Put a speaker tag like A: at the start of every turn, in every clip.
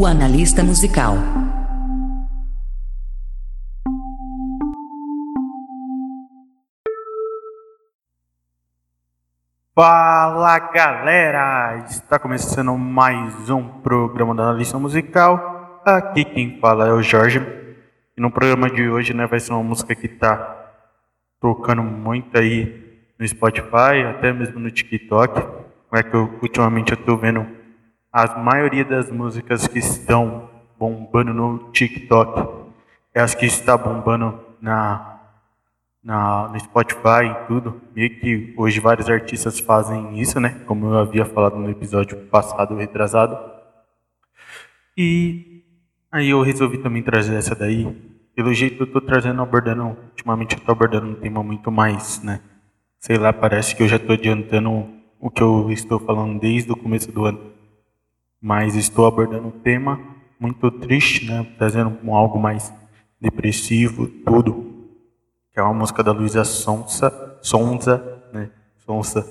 A: O analista musical.
B: Fala galera! Está começando mais um programa da analista musical. Aqui quem fala é o Jorge. E no programa de hoje né, vai ser uma música que está tocando muito aí no Spotify, até mesmo no TikTok. É que eu, ultimamente eu estou vendo a maioria das músicas que estão bombando no TikTok é as que está bombando na, na no Spotify e tudo. Meio que hoje vários artistas fazem isso, né? Como eu havia falado no episódio passado, retrasado. E aí eu resolvi também trazer essa daí. Pelo jeito eu estou trazendo, abordando, ultimamente eu estou abordando um tema muito mais, né? Sei lá, parece que eu já estou adiantando o que eu estou falando desde o começo do ano mas estou abordando um tema muito triste, né? Trazendo algo mais depressivo, tudo. Que é uma música da Luísa Sonza, Sonza, né? Sonza,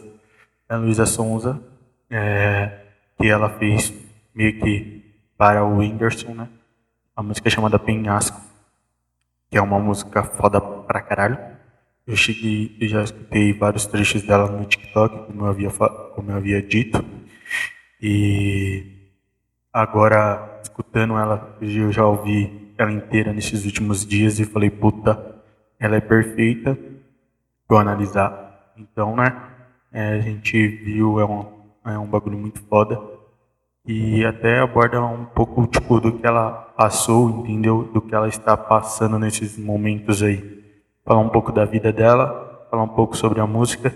B: a Luísa Sonza, é, que ela fez meio que para o Whindersson, né? A música é chamada Penhasco, que é uma música foda pra caralho. Eu cheguei, eu já escutei vários trechos dela no TikTok, como eu havia, como eu havia dito. E Agora, escutando ela, eu já ouvi ela inteira nesses últimos dias e falei, puta, ela é perfeita. Vou analisar. Então, né, é, a gente viu, é um, é um bagulho muito foda. E até aborda um pouco, tipo, do que ela passou, entendeu? Do que ela está passando nesses momentos aí. Falar um pouco da vida dela, falar um pouco sobre a música.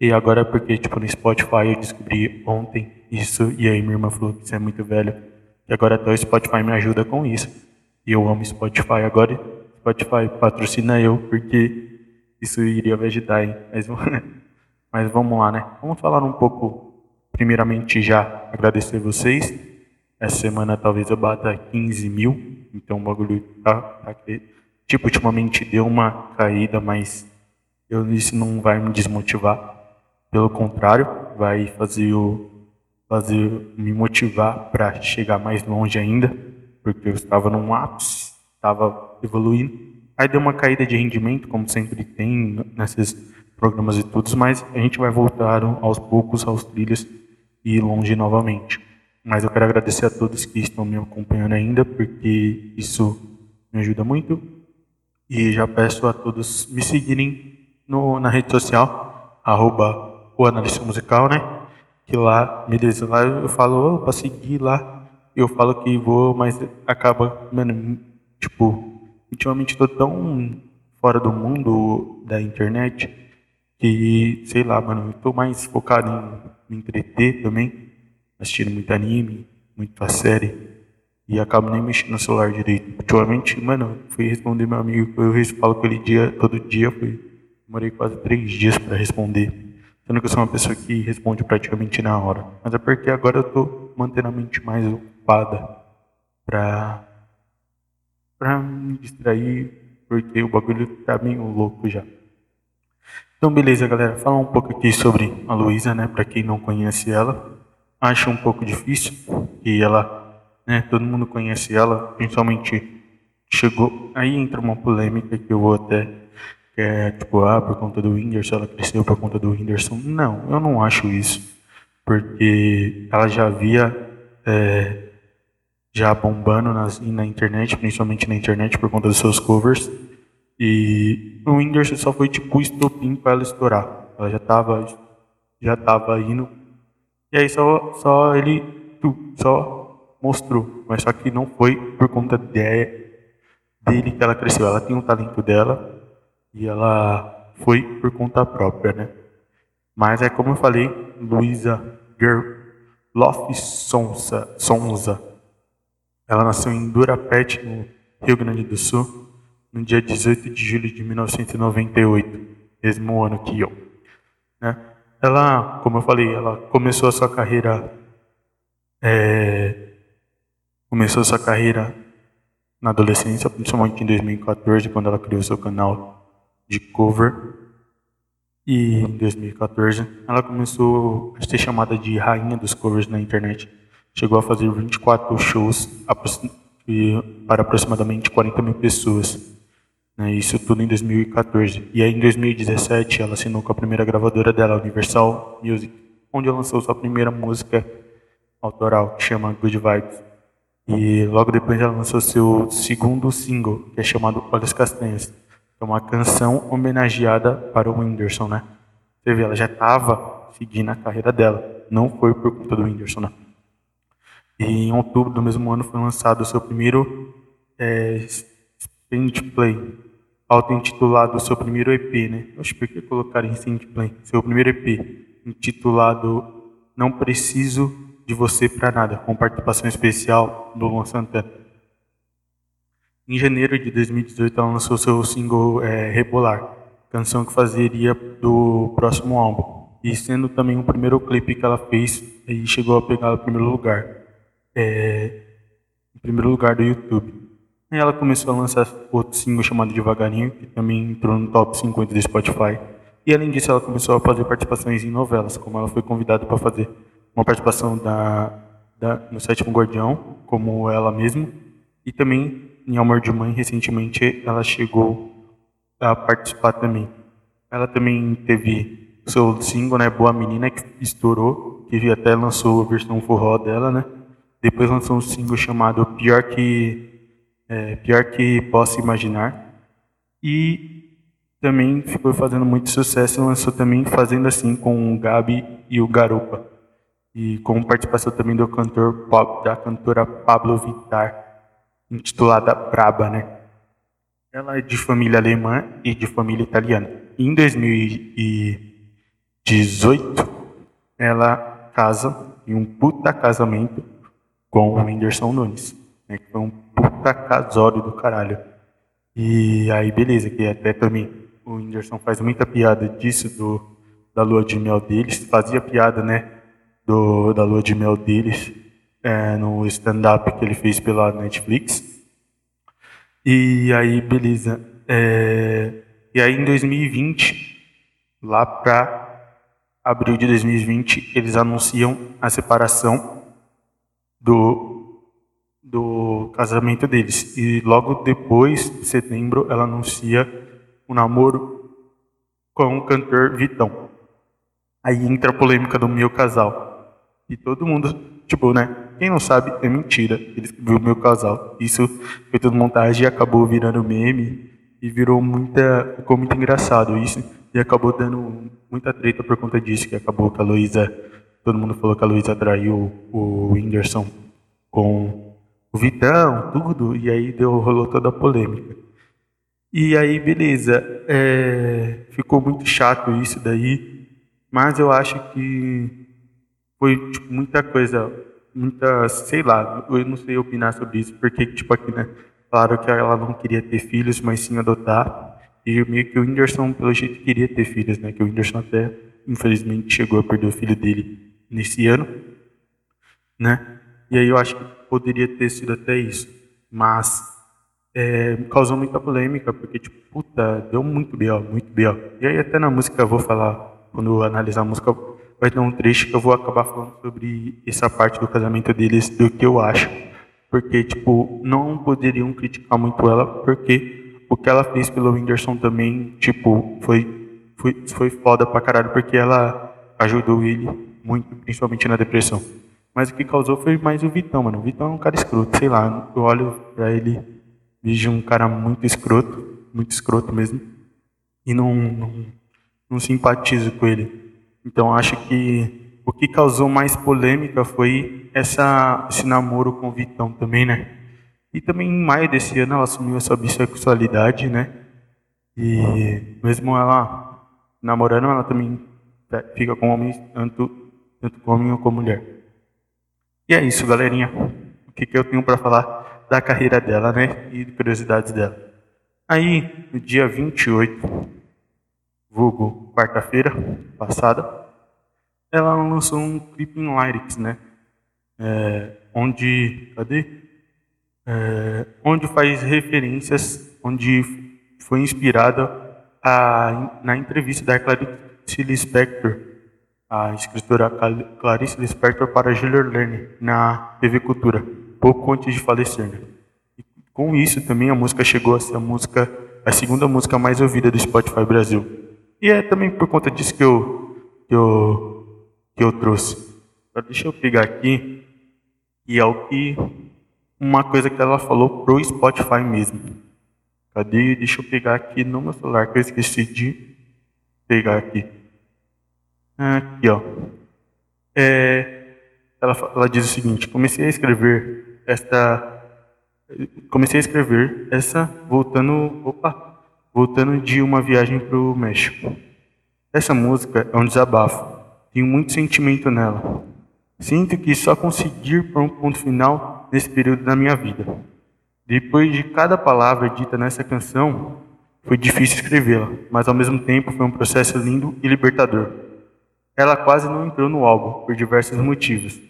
B: E agora, porque, tipo, no Spotify eu descobri ontem isso, e aí minha irmã falou que isso é muito velho. E agora até o Spotify me ajuda com isso. E eu amo Spotify. Agora Spotify patrocina eu, porque isso iria me ajudar, hein? Mas, mas vamos lá, né? Vamos falar um pouco, primeiramente já agradecer vocês. Essa semana talvez eu bata 15 mil, então o bagulho tá, tá Tipo, ultimamente deu uma caída, mas eu, isso não vai me desmotivar. Pelo contrário, vai fazer o fazer me motivar para chegar mais longe ainda, porque eu estava num ápice, estava evoluindo. Aí deu uma caída de rendimento, como sempre tem nesses programas e tudo, mas a gente vai voltar aos poucos aos trilhos e longe novamente. Mas eu quero agradecer a todos que estão me acompanhando ainda, porque isso me ajuda muito. E já peço a todos me seguirem no, na rede social, arroba o analista musical, né? Que lá, beleza, lá eu falo, oh, para seguir lá, eu falo que vou, mas acaba, mano, tipo, ultimamente tô tão fora do mundo da internet que, sei lá, mano, eu tô mais focado em me entreter também, assistindo muito anime, muito a série, e acabo nem mexendo no celular direito. Ultimamente, mano, fui responder meu amigo, eu falo com ele dia, todo dia, fui, demorei quase três dias para responder. Sendo que eu sou uma pessoa que responde praticamente na hora. Mas é porque agora eu estou mantendo a mente mais ocupada para para me distrair, porque o bagulho tá meio louco já. Então, beleza, galera. Falar um pouco aqui sobre a Luísa, né? Para quem não conhece ela, acho um pouco difícil. E ela, né? Todo mundo conhece ela, principalmente chegou. Aí entra uma polêmica que eu vou até é tipo, ah, por conta do Whindersson, ela cresceu por conta do Whindersson. Não, eu não acho isso. Porque ela já via é, já bombando nas, na internet, principalmente na internet por conta dos seus covers. E o Whindersson só foi tipo o estopim para ela estourar. Ela já estava já tava indo. E aí só, só ele só mostrou. Mas só que não foi por conta de, dele que ela cresceu. Ela tem o talento dela, e ela foi por conta própria, né? Mas é como eu falei, Luísa Gerloff Sonza, Sonza. Ela nasceu em Durapet, no Rio Grande do Sul, no dia 18 de julho de 1998, mesmo ano que eu. Né? Ela, como eu falei, ela começou a sua carreira é, começou a sua carreira na adolescência, principalmente em 2014, quando ela criou seu canal de cover. E em 2014 ela começou a ser chamada de rainha dos covers na internet. chegou a fazer 24 shows para aproximadamente 40 mil pessoas. Né, isso tudo em 2014. E aí em 2017 ela assinou com a primeira gravadora dela, Universal Music, onde ela lançou sua primeira música autoral, que chama Good Vibes. E logo depois ela lançou seu segundo single, que é chamado Olhos Castanhos, que é uma canção homenageada para o Whindersson, né? Você vê, ela já estava seguindo a carreira dela, não foi por conta do Whindersson, né? E em outubro do mesmo ano foi lançado o seu primeiro é, Play, auto-intitulado seu primeiro EP, né? Por que colocar em Sprint Play? Seu primeiro EP, intitulado Não Preciso de Você para Nada, com participação especial do Luan Santana. Em janeiro de 2018, ela lançou seu single é, Rebolar, canção que fazeria do próximo álbum, e sendo também o primeiro clipe que ela fez e chegou a pegar o primeiro lugar, é, em primeiro lugar do YouTube. E ela começou a lançar outro single chamado Devagarinho, que também entrou no top 50 do Spotify. E além disso, ela começou a fazer participações em novelas, como ela foi convidada para fazer uma participação da, da, no Sétimo Guardião, como ela mesma, e também em Amor de Mãe, recentemente, ela chegou a participar também. Ela também teve seu single, né, Boa Menina, que estourou, que até lançou a versão forró dela, né? Depois lançou um single chamado Pior que é, Pior que Posso Imaginar. E também ficou fazendo muito sucesso, lançou também Fazendo Assim com o Gabi e o Garupa e com participação também do cantor da cantora Pablo Vittar, intitulada Braba, né? Ela é de família alemã e de família italiana. Em 2018, ela casa em um puta casamento com o Whindersson Nunes, né? Que foi um puta casório do caralho. E aí, beleza, que até também o Whindersson faz muita piada disso, do, da lua de mel deles, fazia piada, né? do, da lua de mel deles é, no stand-up que ele fez pela Netflix. E aí, beleza. É, e aí, em 2020, lá para abril de 2020, eles anunciam a separação do, do casamento deles. E logo depois, em setembro, ela anuncia o um namoro com o cantor Vitão. Aí entra a polêmica do meu casal. E todo mundo, tipo, né? Quem não sabe, é mentira. Ele escreveu meu casal. Isso foi tudo montagem e acabou virando meme. E virou muita. Ficou muito engraçado isso. E acabou dando muita treta por conta disso. Que acabou que a Luísa. Todo mundo falou que a Luísa traiu o Whindersson com o Vitão, tudo. E aí deu, rolou toda a polêmica. E aí, beleza. É, ficou muito chato isso daí. Mas eu acho que foi tipo, muita coisa, muita, sei lá, eu não sei opinar sobre isso, porque, tipo, aqui, né, claro que ela não queria ter filhos, mas sim adotar, e meio que o Whindersson, pelo jeito, queria ter filhos, né, que o Whindersson até, infelizmente, chegou a perder o filho dele nesse ano, né, e aí eu acho que poderia ter sido até isso, mas é, causou muita polêmica, porque, tipo, puta, deu muito B.O., muito B.O. E aí até na música eu vou falar, quando eu analisar a música, vai ter um trecho que eu vou acabar falando sobre essa parte do casamento deles, do que eu acho. Porque, tipo, não poderiam criticar muito ela, porque o que ela fez pelo Whindersson também, tipo, foi, foi, foi foda pra caralho, porque ela ajudou ele muito, principalmente na depressão. Mas o que causou foi mais o Vitão, mano. O Vitão é um cara escroto, sei lá. Eu olho pra ele, vejo um cara muito escroto, muito escroto mesmo. E não, não, não simpatizo com ele. Então acho que o que causou mais polêmica foi essa, esse namoro com o Vitão também, né? E também em maio desse ano ela assumiu essa bissexualidade, né? E mesmo ela namorando, ela também fica com homens, tanto, tanto com homem ou com mulher. E é isso, galerinha. O que, que eu tenho para falar da carreira dela, né? E de curiosidades dela. Aí, no dia 28 vulgo quarta-feira passada, ela lançou um clipe em lyrics, né? É, onde, cadê? É, onde faz referências, onde foi inspirada a, na entrevista da Clarice Lispector a escritora Clarice Lispector para Julia Lerner na TV Cultura, pouco antes de falecer. Né? E com isso também a música chegou a ser a música, a segunda música mais ouvida do Spotify Brasil. E é também por conta disso que eu, que eu, que eu trouxe. Deixa eu pegar aqui, e é o que uma coisa que ela falou pro Spotify mesmo. Cadê? Deixa eu pegar aqui no meu celular que eu esqueci de pegar aqui. Aqui, ó. É, ela, ela diz o seguinte: comecei a escrever esta. Comecei a escrever essa voltando. Opa! Voltando de uma viagem para o México. Essa música é um desabafo. Tenho muito sentimento nela. Sinto que só conseguir pôr um ponto final nesse período da minha vida. Depois de cada palavra dita nessa canção, foi difícil escrevê-la, mas ao mesmo tempo foi um processo lindo e libertador. Ela quase não entrou no álbum por diversos motivos,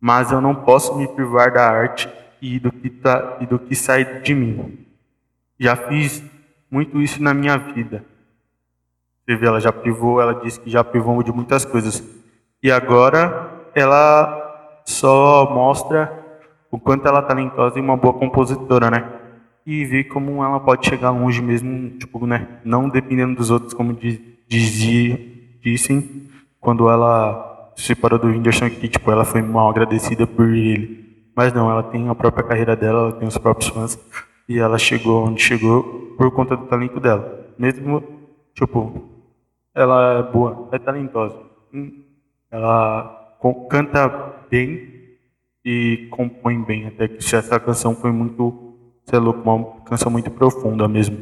B: mas eu não posso me privar da arte e do que, tá, e do que sai de mim. Já fiz muito isso na minha vida. Você vê, ela já privou, ela disse que já privou de muitas coisas. E agora ela só mostra o quanto ela é talentosa e uma boa compositora, né? E ver como ela pode chegar longe mesmo, tipo, né? Não dependendo dos outros, como dizia, dizem, quando ela se separou do Whindersson, que tipo, ela foi mal agradecida por ele. Mas não, ela tem a própria carreira dela, ela tem os próprios fãs, e ela chegou onde chegou por conta do talento dela. Mesmo, tipo, ela é boa, é talentosa. Hum, ela canta bem e compõe bem. Até que essa canção foi muito, sei é louco, uma canção muito profunda mesmo.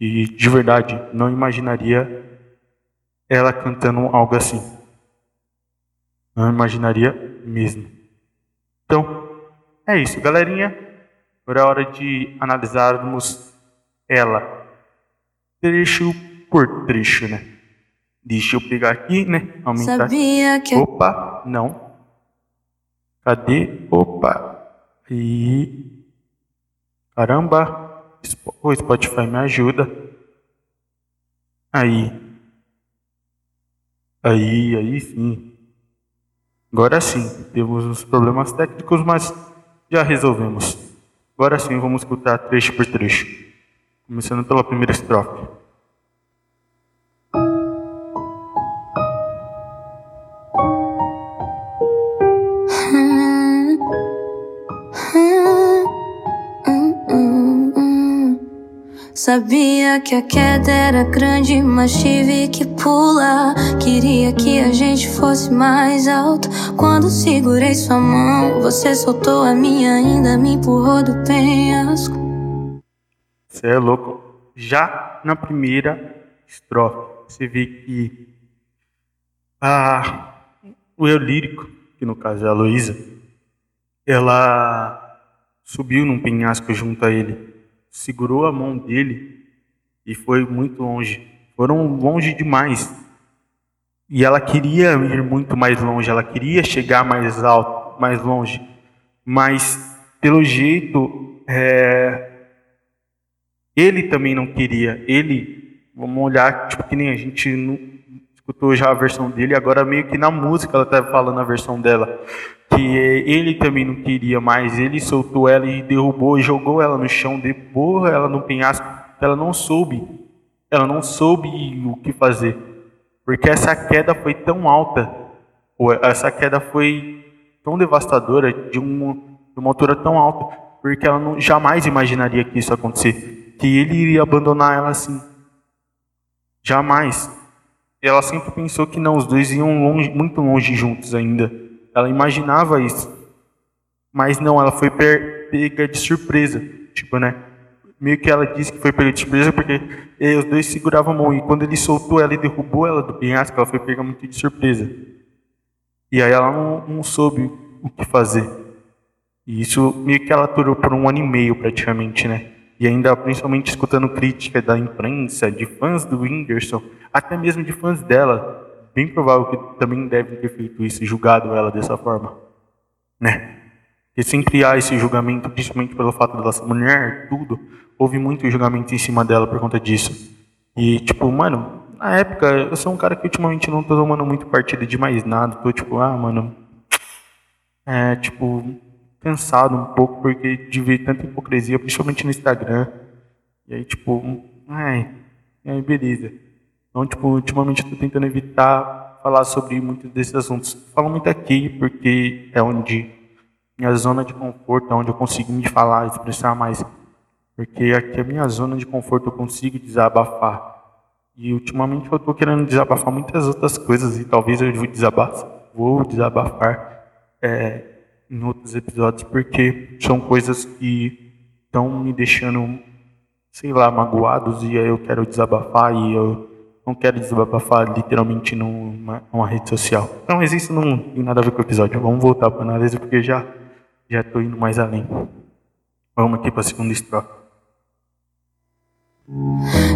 B: E de verdade, não imaginaria ela cantando algo assim. Não imaginaria mesmo. Então, é isso, galerinha. Agora é hora de analisarmos ela trecho por trecho, né? Deixa eu pegar aqui, né?
A: Aumentar. Sabia que...
B: Opa, não. Cadê? Opa. E... Caramba. O Spotify me ajuda. Aí. Aí, aí sim. Agora sim. Temos uns problemas técnicos, mas já resolvemos. Agora sim, vamos escutar trecho por trecho. Começando pela primeira estrofe.
A: Sabia que a queda era grande, mas tive que pular. Queria que a gente fosse mais alto. Quando segurei sua mão, você soltou a minha, ainda me empurrou do penhasco.
B: Você é louco. Já na primeira estrofe, você vê que a, o eu lírico, que no caso é a Luísa, ela subiu num penhasco junto a ele segurou a mão dele e foi muito longe. Foram longe demais. E ela queria ir muito mais longe, ela queria chegar mais alto, mais longe. Mas, pelo jeito, é... ele também não queria. Ele, vamos olhar, tipo, que nem a gente escutou já a versão dele, agora meio que na música ela está falando a versão dela que ele também não queria mais, ele soltou ela e derrubou, jogou ela no chão, derrubou ela no penhasco, ela não soube, ela não soube o que fazer, porque essa queda foi tão alta, essa queda foi tão devastadora, de uma, de uma altura tão alta, porque ela não, jamais imaginaria que isso ia acontecer, que ele iria abandonar ela assim, jamais. Ela sempre pensou que não, os dois iam longe, muito longe juntos ainda. Ela imaginava isso. Mas não, ela foi pega de surpresa. Tipo, né? Meio que ela disse que foi pega de surpresa porque os dois seguravam a mão. E quando ele soltou ela e derrubou ela do penhasco, ela foi pega muito de surpresa. E aí ela não, não soube o que fazer. E isso meio que ela aturou por um ano e meio praticamente, né? E ainda principalmente escutando crítica da imprensa, de fãs do Whindersson, até mesmo de fãs dela, bem provável que também devem ter feito isso, julgado ela dessa forma, né? E sempre há esse julgamento, principalmente pelo fato dela ser mulher, tudo, houve muito julgamento em cima dela por conta disso. E, tipo, mano, na época, eu sou um cara que ultimamente não tô tomando muito partido de mais nada. Tô tipo, ah, mano. É, tipo, cansado um pouco porque de ver tanta hipocrisia, principalmente no Instagram. E aí, tipo, ai, aí beleza. Então, tipo, ultimamente eu tô tentando evitar falar sobre muitos desses assuntos. Falo muito aqui porque é onde minha zona de conforto, é onde eu consigo me falar, expressar mais. Porque aqui é a minha zona de conforto, eu consigo desabafar. E ultimamente eu estou querendo desabafar muitas outras coisas e talvez eu vou desabafar, vou desabafar é, em outros episódios porque são coisas que estão me deixando, sei lá, magoados e aí eu quero desabafar e eu não quero desabafar literalmente numa, numa rede social. Então isso não tem nada a ver com o episódio. Vamos voltar para a análise porque já já estou indo mais além. Vamos aqui para a segunda estrofe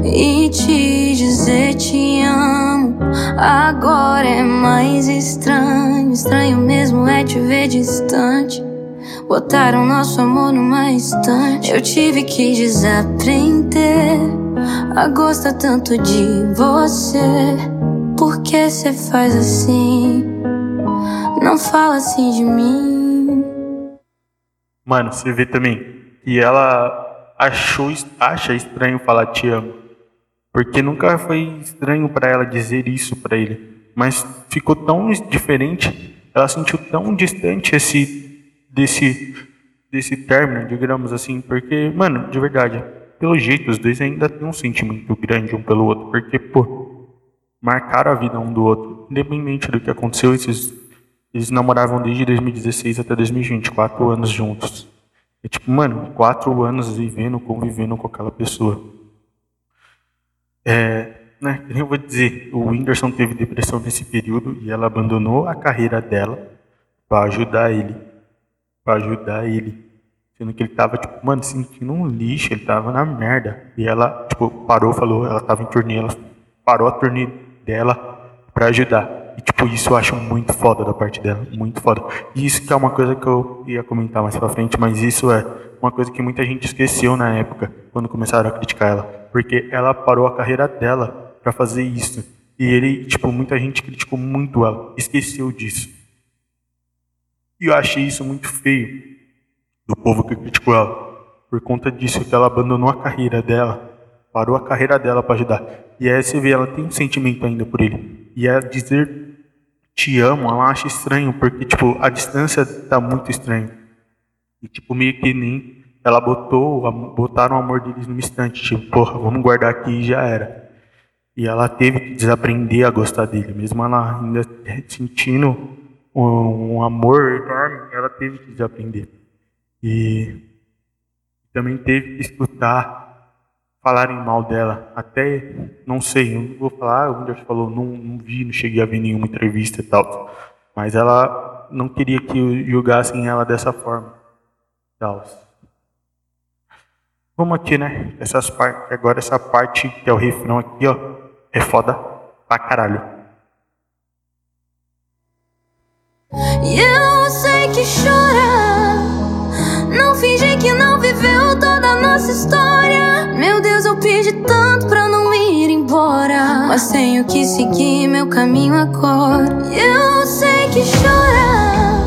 A: e te dizer te amo. Agora é mais estranho. Estranho mesmo é te ver distante. Botaram nosso amor numa estante. Eu tive que desaprender a gostar tanto de você. Por que você faz assim? Não fala assim de mim.
B: Mano, você vê também. E ela achou, acha estranho falar te amo. Porque nunca foi estranho para ela dizer isso para ele. Mas ficou tão diferente, ela sentiu tão distante esse desse desse término, digamos assim, porque, mano, de verdade, pelo jeito os dois ainda têm um sentimento grande um pelo outro, porque, pô, marcaram a vida um do outro, independente do que aconteceu, esses eles namoravam desde 2016 até 2020, quatro anos juntos. É tipo, mano, quatro anos vivendo, convivendo com aquela pessoa. É, né, eu vou dizer, o Whindersson teve depressão nesse período e ela abandonou a carreira dela para ajudar ele. Para ajudar ele. Sendo que ele tava, tipo, mano, sentindo um lixo, ele tava na merda. E ela, tipo, parou, falou, ela tava em turnê, ela parou a turnê dela para ajudar. E, tipo, isso eu acho muito foda da parte dela, muito foda. E isso que é uma coisa que eu ia comentar mais pra frente, mas isso é uma coisa que muita gente esqueceu na época, quando começaram a criticar ela. Porque ela parou a carreira dela para fazer isso. E ele, tipo, muita gente criticou muito ela, esqueceu disso. E eu achei isso muito feio do povo que criticou ela. Por conta disso que ela abandonou a carreira dela, parou a carreira dela para ajudar. E aí você vê, ela tem um sentimento ainda por ele. E é dizer te amo, ela acha estranho, porque, tipo, a distância tá muito estranha. E, tipo, meio que nem ela botou, botaram o amor deles no instante, tipo, porra, vamos guardar aqui e já era. E ela teve que desaprender a gostar dele, mesmo ela ainda sentindo um, um amor enorme, ela teve que desaprender. E também teve que escutar falarem mal dela. Até, não sei, eu não vou falar, o Whindersson falou, não, não vi, não cheguei a ver nenhuma entrevista e tal. Mas ela não queria que julgassem ela dessa forma. Tal. Vamos aqui, né? Essas partes, agora essa parte que é o refrão aqui, ó, é foda pra caralho.
A: Eu sei que chora, Pedi tanto pra não ir embora. Mas tenho que seguir meu caminho agora. Eu sei que chora.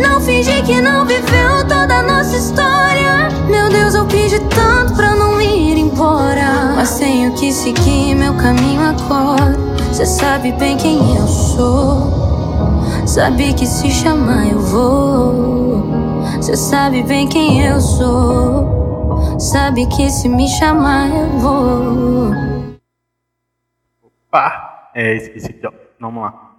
A: Não fingi que não viveu toda a nossa história. Meu Deus, eu pedi tanto pra não ir embora. Mas tenho que seguir meu caminho agora. Cê sabe bem quem eu sou. Sabe que se chamar eu vou. Cê sabe bem quem eu sou. Sabe que se me chamar eu vou.
B: Opa! É, esqueci aqui, ó. Vamos lá.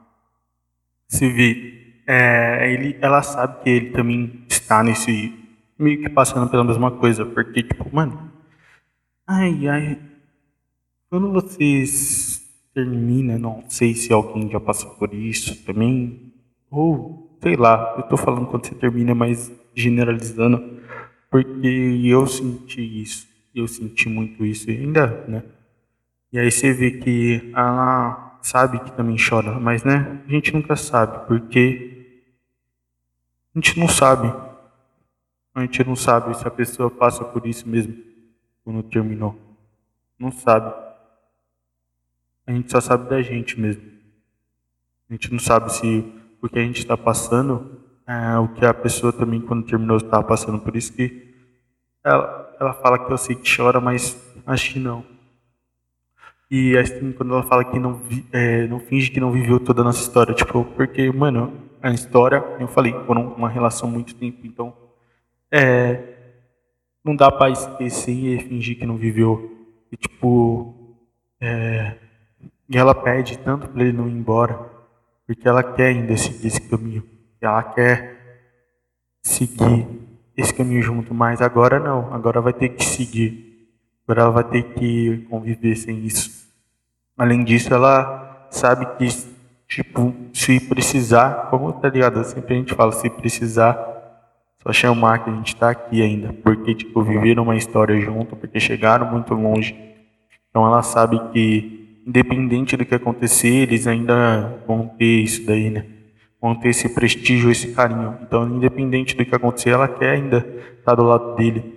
B: Se vê, é, ele, ela sabe que ele também está nesse. meio que passando pela mesma coisa. Porque, tipo, mano. Ai, ai. Quando vocês terminam, não sei se alguém já passou por isso também. Ou, sei lá, eu tô falando quando você termina, mas generalizando porque eu senti isso, eu senti muito isso ainda, né? E aí você vê que ela sabe que também chora, mas né, a gente nunca sabe, porque a gente não sabe. A gente não sabe se a pessoa passa por isso mesmo quando terminou. Não sabe. a gente só sabe da gente mesmo. A gente não sabe se o que a gente está passando é o que a pessoa também, quando terminou, estava passando. Por isso que ela, ela fala que eu sei que chora, mas acho que não. E assim, quando ela fala que não, vi, é, não finge que não viveu toda a nossa história, tipo, porque, mano, a história, eu falei, foram uma relação muito tempo, então é, não dá pra esquecer e fingir que não viveu. E tipo, é, e ela pede tanto para ele não ir embora, porque ela quer ainda seguir esse caminho, ela quer seguir esse caminho junto, mas agora não, agora vai ter que seguir. Agora ela vai ter que conviver sem isso. Além disso, ela sabe que, tipo, se precisar, como tá ligado? Sempre a gente fala, se precisar, só chamar que a gente tá aqui ainda. Porque, tipo, viveram uma história junto, porque chegaram muito longe. Então ela sabe que, independente do que acontecer, eles ainda vão ter isso daí, né? Vão ter esse prestígio, esse carinho. Então, independente do que acontecer, ela quer ainda estar tá do lado dele.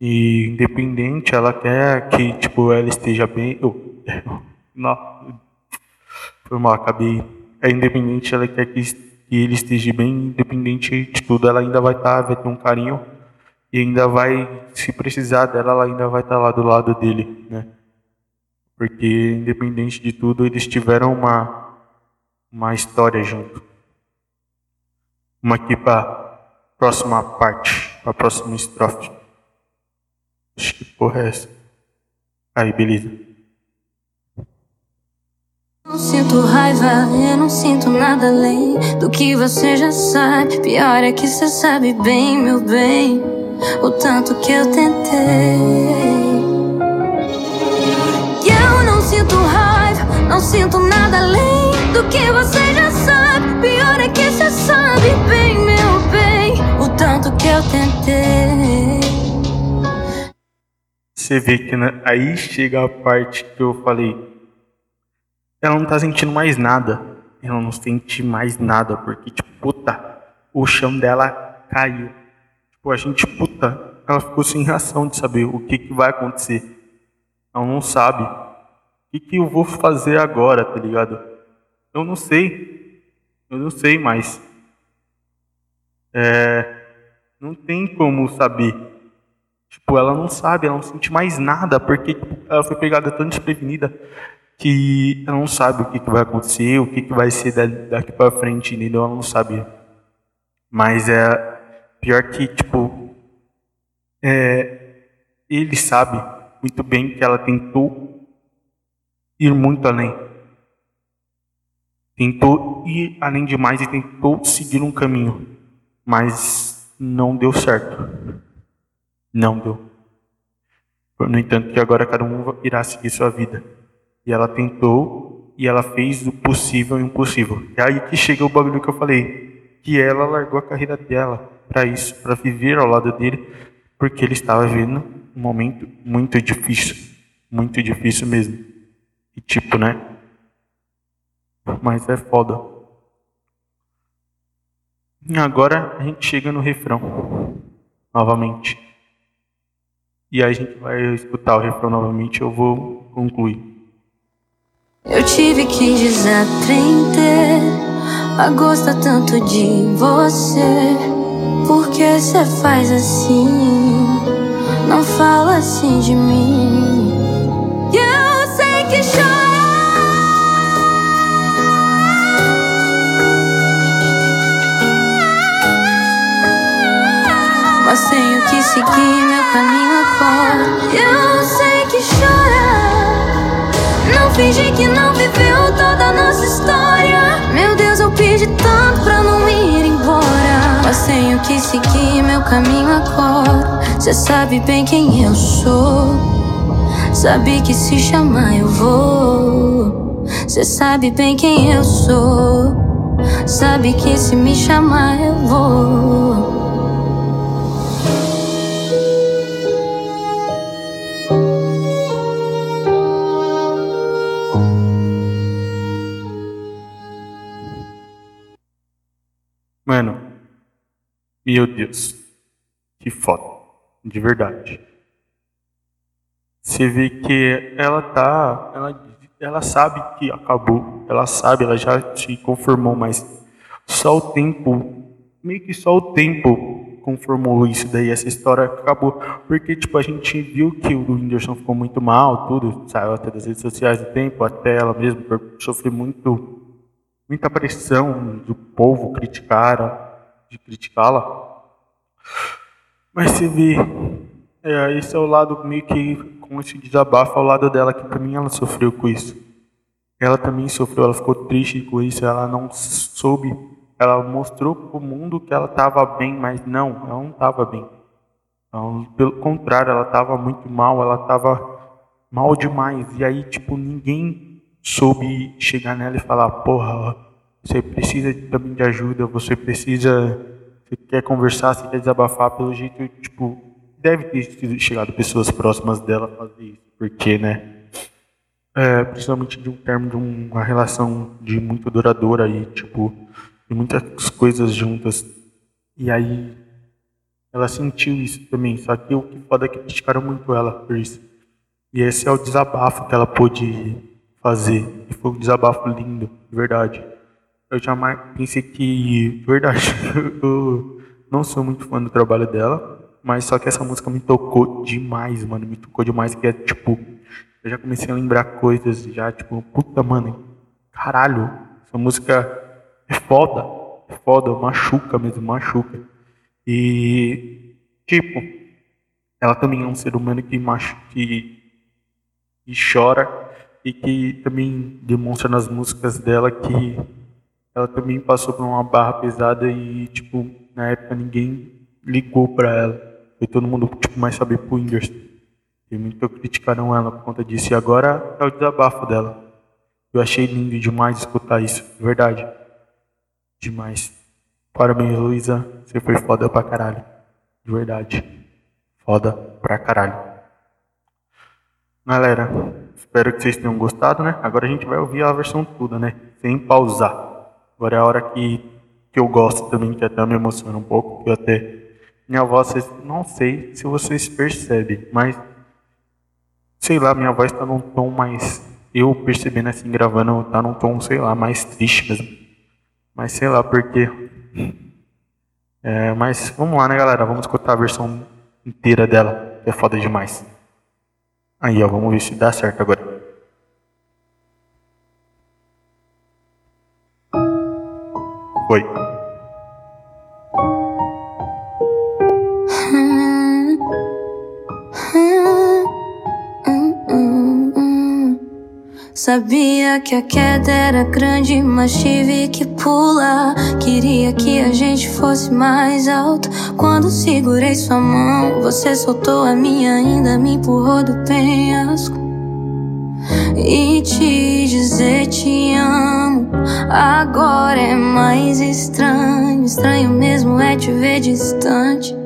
B: E independente, ela quer que tipo ela esteja bem. Oh, não, foi mal, acabei. É independente, ela quer que, ele esteja bem, independente de tudo, ela ainda vai estar, tá, vai ter um carinho e ainda vai, se precisar dela, ela ainda vai estar tá lá do lado dele, né? Porque independente de tudo, eles tiveram uma uma história junto. Uma aqui para próxima parte, para a próxima estrofe. Acho que porra é essa? Aí, beleza.
A: Não sinto raiva, eu não sinto nada além do que você já sabe. Pior é que você sabe bem, meu bem, o tanto que eu tentei. Eu não sinto raiva, não sinto nada além do que você já. Pior é que você sabe bem, meu bem, o tanto que eu tentei.
B: Você vê que aí chega a parte que eu falei. Ela não tá sentindo mais nada. Ela não sente mais nada, porque, tipo, puta, o chão dela caiu. Tipo, a gente, puta, ela ficou sem reação de saber o que, que vai acontecer. Ela não sabe. O que, que eu vou fazer agora, tá ligado? Eu não sei. Eu não sei mais. É, não tem como saber. Tipo, ela não sabe, ela não sente mais nada, porque tipo, ela foi pegada tão desprevenida que ela não sabe o que, que vai acontecer, o que, que vai ser daqui para frente, entendeu? Ela não sabe. Mas é pior que, tipo, é, ele sabe muito bem que ela tentou ir muito além. Tentou ir além demais e tentou seguir um caminho, mas não deu certo. Não deu. No entanto, que agora cada um irá seguir sua vida. E ela tentou e ela fez o possível e o impossível. É aí que chega o bagulho que eu falei, que ela largou a carreira dela para isso, para viver ao lado dele, porque ele estava vivendo um momento muito difícil, muito difícil mesmo. E tipo, né? Mas é foda. E agora a gente chega no refrão, novamente. E aí a gente vai escutar o refrão novamente, eu vou concluir.
A: Eu tive que desaprender a gostar tanto de você. Por que você faz assim? Não fala assim de mim. Tenho que seguir meu caminho eu sei que chora. Não finge que não viveu toda a nossa história. Meu Deus, eu pedi tanto pra não ir embora. Mas tenho que seguir meu caminho agora. Cê sabe bem quem eu sou. Sabe que se chamar eu vou. Cê sabe bem quem eu sou. Sabe que se me chamar eu vou.
B: Meu Deus, que foda, de verdade. Você vê que ela tá, ela ela sabe que acabou, ela sabe, ela já se conformou, mas só o tempo, meio que só o tempo conformou isso daí, essa história acabou. Porque, tipo, a gente viu que o Whindersson ficou muito mal, tudo, saiu até das redes sociais do tempo, até ela mesma sofreu muito, muita pressão do povo criticar, de criticá-la. Mas você vê, é, esse é o lado meio que com esse desabafo ao lado dela, que mim ela sofreu com isso. Ela também sofreu, ela ficou triste com isso, ela não soube ela mostrou para o mundo que ela estava bem, mas não, ela não estava bem. Então, pelo contrário, ela estava muito mal, ela estava mal demais. E aí, tipo, ninguém soube chegar nela e falar: porra, você precisa também de ajuda, você precisa, você quer conversar, você quer desabafar. Pelo jeito, tipo, deve ter chegado pessoas próximas dela fazer isso, porque, né? É, principalmente de um termo de uma relação de muito duradoura aí, tipo, e muitas coisas juntas. E aí ela sentiu isso também, só que o que foda é que criticaram muito ela por isso. E esse é o desabafo que ela pôde fazer. E foi um desabafo lindo, de verdade. Eu jamais pensei que, de verdade, eu não sou muito fã do trabalho dela, mas só que essa música me tocou demais, mano, me tocou demais, que é tipo, eu já comecei a lembrar coisas, já tipo, puta, mano, caralho, essa música é foda, é foda, machuca mesmo, machuca. E, tipo, ela também é um ser humano que, machuca, que, que chora e que também demonstra nas músicas dela que ela também passou por uma barra pesada e, tipo, na época ninguém ligou para ela. Foi todo mundo, tipo, mais saber pro Whindersson. E muito criticaram ela por conta disso. E agora é o desabafo dela. Eu achei lindo demais escutar isso, verdade. Demais. Parabéns, Luísa. Você foi foda pra caralho. De verdade. Foda pra caralho. Galera, espero que vocês tenham gostado, né? Agora a gente vai ouvir a versão toda, né? Sem pausar. Agora é a hora que, que eu gosto também, que até me emociona um pouco. Que até. Minha voz, não sei se vocês percebem, mas. Sei lá, minha voz tá num tom mais. Eu percebendo assim, gravando, tá num tom, sei lá, mais triste mesmo. Mas sei lá porquê. É, mas vamos lá, né, galera? Vamos escutar a versão inteira dela, é foda demais. Aí, ó, vamos ver se dá certo agora. Foi.
A: Sabia que a queda era grande, mas tive que pular. Queria que a gente fosse mais alto. Quando segurei sua mão, você soltou a minha, ainda me empurrou do penhasco. E te dizer te amo agora é mais estranho. Estranho mesmo é te ver distante.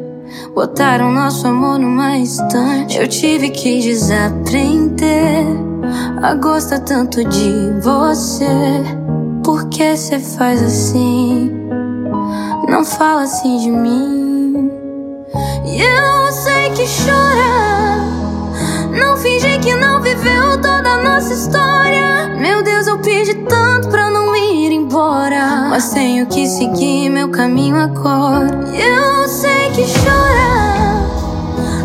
A: Botaram nosso amor numa estante. Eu tive que desaprender a gosta tanto de você. Por que cê faz assim? Não fala assim de mim. Eu sei que chora. Nossa história. Meu Deus, eu pedi tanto pra não ir embora. Mas tenho que seguir meu caminho agora. Eu sei que chora.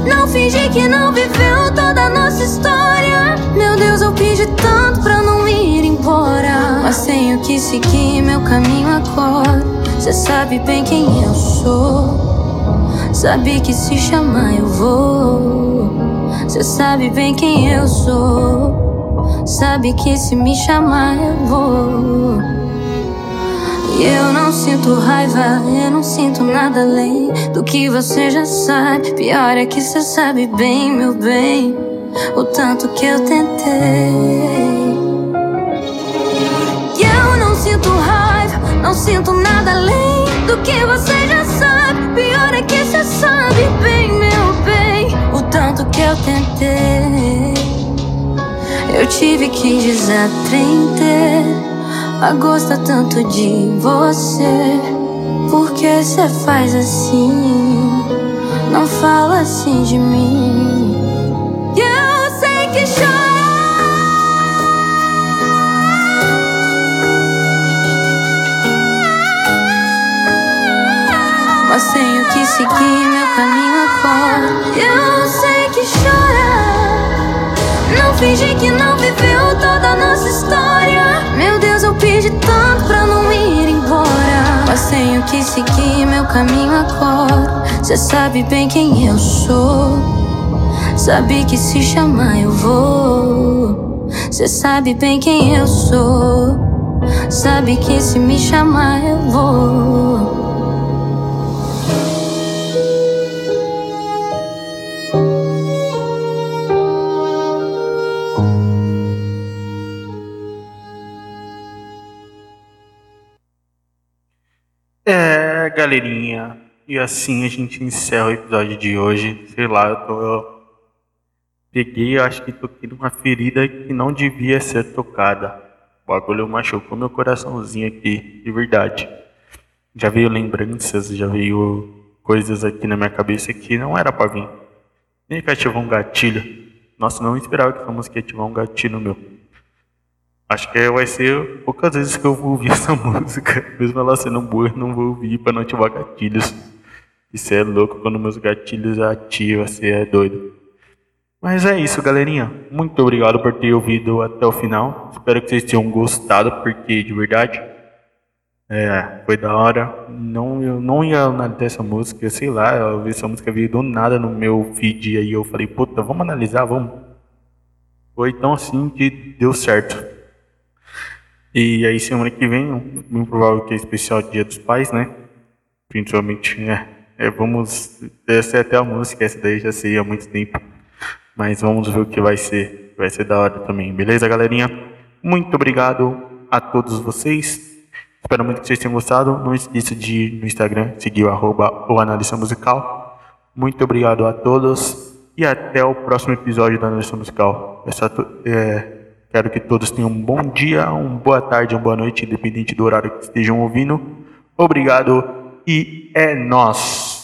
A: Não finge que não viveu toda a nossa história. Meu Deus, eu pedi tanto pra não ir embora. Mas tenho que seguir meu caminho agora. Cê sabe bem quem eu sou. Sabe que se chamar eu vou. Cê sabe bem quem eu sou. Sabe que se me chamar eu vou. E eu não sinto raiva, eu não sinto nada além do que você já sabe. Pior é que você sabe bem, meu bem o tanto que eu tentei. E eu não sinto raiva, não sinto nada além do que você já sabe. Pior é que você sabe bem, meu bem, o tanto que eu tentei. Eu tive que desaprender a gostar tanto de você. Por que você faz assim? Não fala assim de mim. Eu sei que chora. Mas tenho que seguir meu caminho agora. Eu sei que chora. Não finge que não viveu toda a nossa história. Meu Deus, eu pedi tanto pra não ir embora. Mas tenho que seguir meu caminho agora. Cê sabe bem quem eu sou. Sabe que se chamar eu vou. Cê sabe bem quem eu sou. Sabe que se me chamar eu vou.
B: Galerinha. E assim a gente encerra o episódio de hoje. Sei lá, eu tô. Eu peguei, acho que toquei numa ferida que não devia ser tocada. O bagulho machucou meu coraçãozinho aqui, de verdade. Já veio lembranças, já veio coisas aqui na minha cabeça que não era pra vir. Nem que ativou um gatilho. Nossa, não esperava que essa ia ativar um gatilho meu. Acho que vai ser poucas vezes que eu vou ouvir essa música. Mesmo ela sendo boa, eu não vou ouvir para não ativar gatilhos. Isso é louco quando meus gatilhos ativam, você é doido. Mas é isso, galerinha. Muito obrigado por ter ouvido até o final. Espero que vocês tenham gostado, porque de verdade é, foi da hora. Não, eu não ia analisar essa música, sei lá, eu vi essa música veio do nada no meu feed aí eu falei, puta, vamos analisar, vamos. Foi tão assim que deu certo. E aí semana que vem, bem provável que é especial Dia dos Pais, né? Principalmente, é, é, vamos. Essa é até a música, essa daí já sei há muito tempo. Mas vamos ver o que vai ser. Vai ser da hora também, beleza, galerinha? Muito obrigado a todos vocês. Espero muito que vocês tenham gostado. Não esqueça de ir no Instagram, seguir o analista musical. Muito obrigado a todos e até o próximo episódio da Analista Musical. Essa, é, Quero que todos tenham um bom dia, uma boa tarde, uma boa noite, independente do horário que estejam ouvindo. Obrigado e é nós.